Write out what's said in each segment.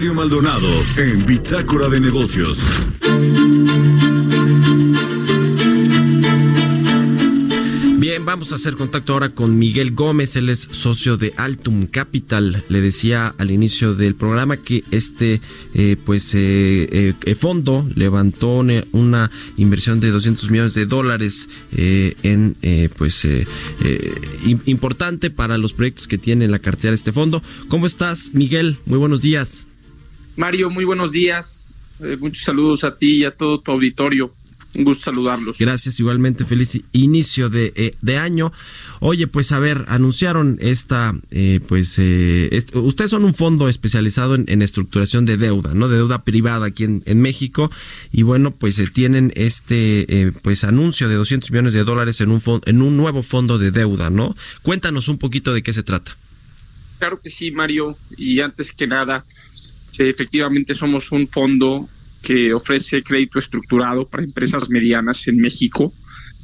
Mario Maldonado en Bitácora de Negocios. Bien, vamos a hacer contacto ahora con Miguel Gómez, él es socio de Altum Capital. Le decía al inicio del programa que este eh, pues eh, eh, fondo levantó una inversión de 200 millones de dólares en pues importante para los proyectos que tiene en la cartera este fondo. ¿Cómo estás, Miguel? Muy buenos días. Mario, muy buenos días. muchos saludos a ti y a todo tu auditorio. Un gusto saludarlos. Gracias, igualmente feliz inicio de, eh, de año. Oye, pues a ver, anunciaron esta, eh, pues, eh, ustedes son un fondo especializado en, estructuración de deuda, ¿no? De deuda privada aquí en, en México. Y bueno, pues tienen este, pues, anuncio de 200 millones de dólares en un, en un nuevo fondo de deuda, ¿no? Cuéntanos un poquito de qué se trata. Claro que sí, Mario. Y antes que nada, efectivamente somos un fondo que ofrece crédito estructurado para empresas medianas en México,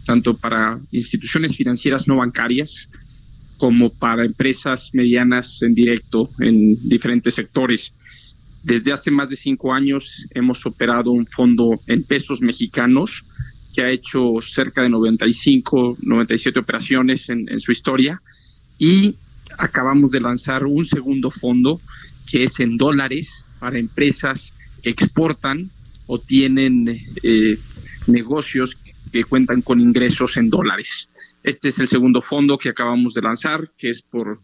tanto para instituciones financieras no bancarias como para empresas medianas en directo en diferentes sectores. Desde hace más de cinco años hemos operado un fondo en pesos mexicanos que ha hecho cerca de 95, 97 operaciones en, en su historia y acabamos de lanzar un segundo fondo que es en dólares para empresas que exportan o tienen eh, negocios que cuentan con ingresos en dólares. Este es el segundo fondo que acabamos de lanzar, que es por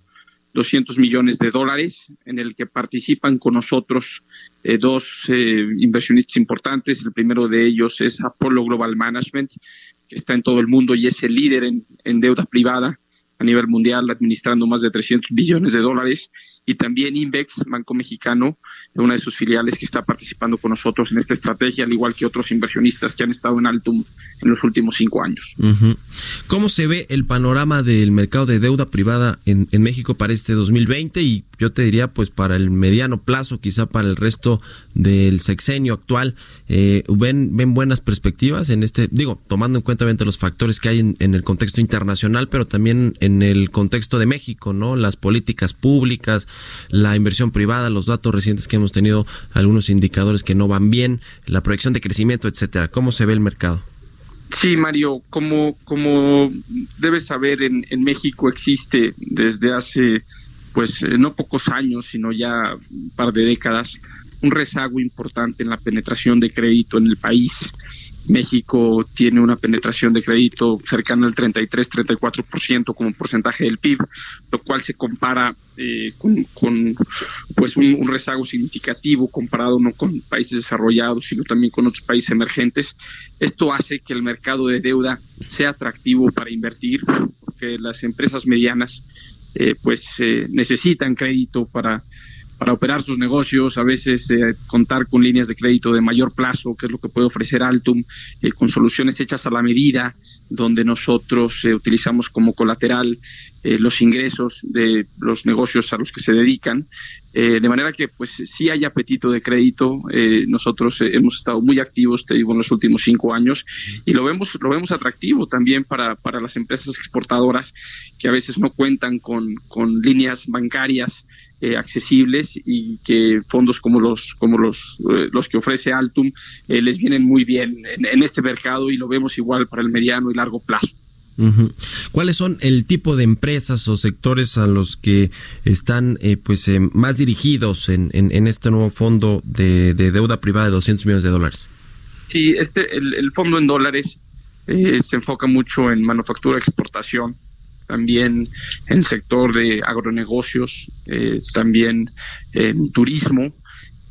200 millones de dólares, en el que participan con nosotros eh, dos eh, inversionistas importantes. El primero de ellos es Apollo Global Management, que está en todo el mundo y es el líder en deuda privada a nivel mundial, administrando más de 300 billones de dólares y también Invex, Banco Mexicano, una de sus filiales que está participando con nosotros en esta estrategia, al igual que otros inversionistas que han estado en Altum en los últimos cinco años. ¿Cómo se ve el panorama del mercado de deuda privada en, México para este 2020 y yo te diría pues para el mediano plazo, quizá para el resto del sexenio actual? Eh, ¿ven, ¿Ven buenas perspectivas en este, digo, tomando en cuenta los factores que hay en, en el contexto internacional, pero también en el contexto de México, ¿no? Las políticas públicas, la inversión privada, los datos recientes que hemos tenido, algunos indicadores que no van bien, la proyección de crecimiento, etcétera. ¿Cómo se ve el mercado? Sí, Mario, como, como debes saber, en, en México existe desde hace, pues, eh, no pocos años, sino ya un par de décadas, un rezago importante en la penetración de crédito en el país. México tiene una penetración de crédito cercana al 33-34% como porcentaje del PIB, lo cual se compara eh, con, pues un, rezago significativo comparado no con países desarrollados, sino también con otros países emergentes. Esto hace que el mercado de deuda sea atractivo para invertir, porque las empresas medianas eh, pues eh, necesitan crédito para para operar sus negocios, a veces eh, contar con líneas de crédito de mayor plazo, que es lo que puede ofrecer Altum, eh, con soluciones hechas a la medida, donde nosotros eh, utilizamos como colateral los ingresos de los negocios a los que se dedican, de manera que pues sí hay apetito de crédito. nosotros hemos estado muy activos, te digo, en los últimos cinco años y lo vemos lo vemos atractivo también para para las empresas exportadoras que a veces no cuentan con con líneas bancarias eh, accesibles y que fondos como los como los eh, los que ofrece Altum eh, les vienen muy bien en, este mercado y lo vemos igual para el mediano y largo plazo. ¿Cuáles son el tipo de empresas o sectores a los que están pues más dirigidos en, este nuevo fondo de, deuda privada de 200 millones de dólares? Sí, este el, fondo en dólares se enfoca mucho en manufactura, exportación, también en el sector de agronegocios, eh, también en turismo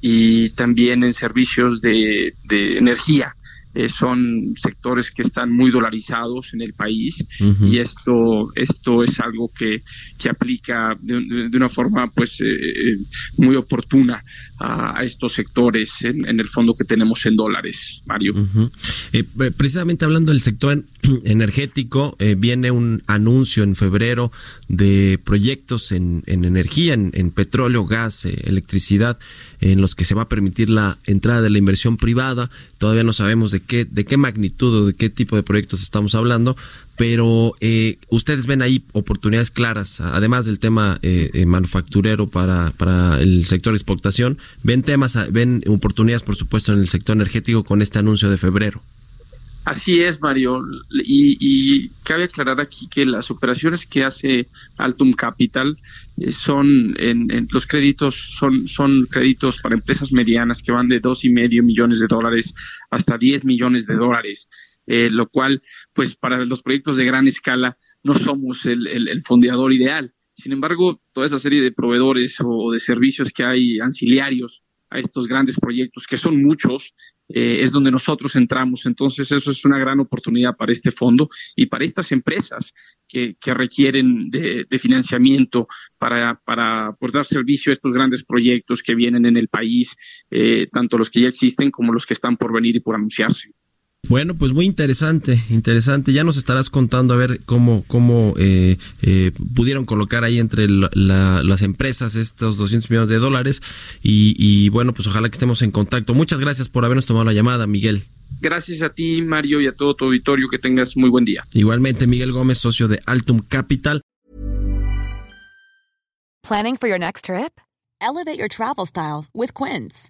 y también en servicios de, energía. Eh, son sectores que están muy dolarizados en el país y esto esto es algo que, que aplica de, una forma pues eh, eh, muy oportuna a, estos sectores en, el fondo que tenemos en dólares Mario. Precisamente hablando del sector energético viene un anuncio en febrero de proyectos en, en energía en, en petróleo gas electricidad en los que se va a permitir la entrada de la inversión privada. Todavía no sabemos de qué, de qué magnitud o de qué tipo de proyectos estamos hablando, pero eh, ustedes ven ahí oportunidades claras, además del tema eh, eh, manufacturero para, para el sector de exportación, ven temas, ven oportunidades, por supuesto, en el sector energético con este anuncio de febrero. Así es, Mario. Y, cabe aclarar aquí que las operaciones que hace Altum Capital eh, son en, los créditos son son créditos para empresas medianas que van de dos y medio millones de dólares hasta 10 millones de dólares. Eh, lo cual, pues para los proyectos de gran escala no somos el, el, ideal. Sin embargo, toda esa serie de proveedores o de servicios que hay ancillarios a estos grandes proyectos, que son muchos, eh, es donde nosotros entramos. Entonces, eso es una gran oportunidad para este fondo y para estas empresas que, que requieren de, financiamiento para, para dar servicio a estos grandes proyectos que vienen en el país, eh, tanto los que ya existen como los que están por venir y por anunciarse. Bueno, pues muy interesante, interesante. Ya nos estarás contando a ver cómo, cómo eh, eh, pudieron colocar ahí entre las empresas estos 200 millones de dólares y, bueno, pues ojalá que estemos en contacto. Muchas gracias por habernos tomado la llamada, Miguel. Gracias a ti, Mario, y a todo tu auditorio. Que tengas muy buen día. Igualmente, Miguel Gómez, socio de Altum Capital. Planning for your next trip? Elevate your travel style with Quince.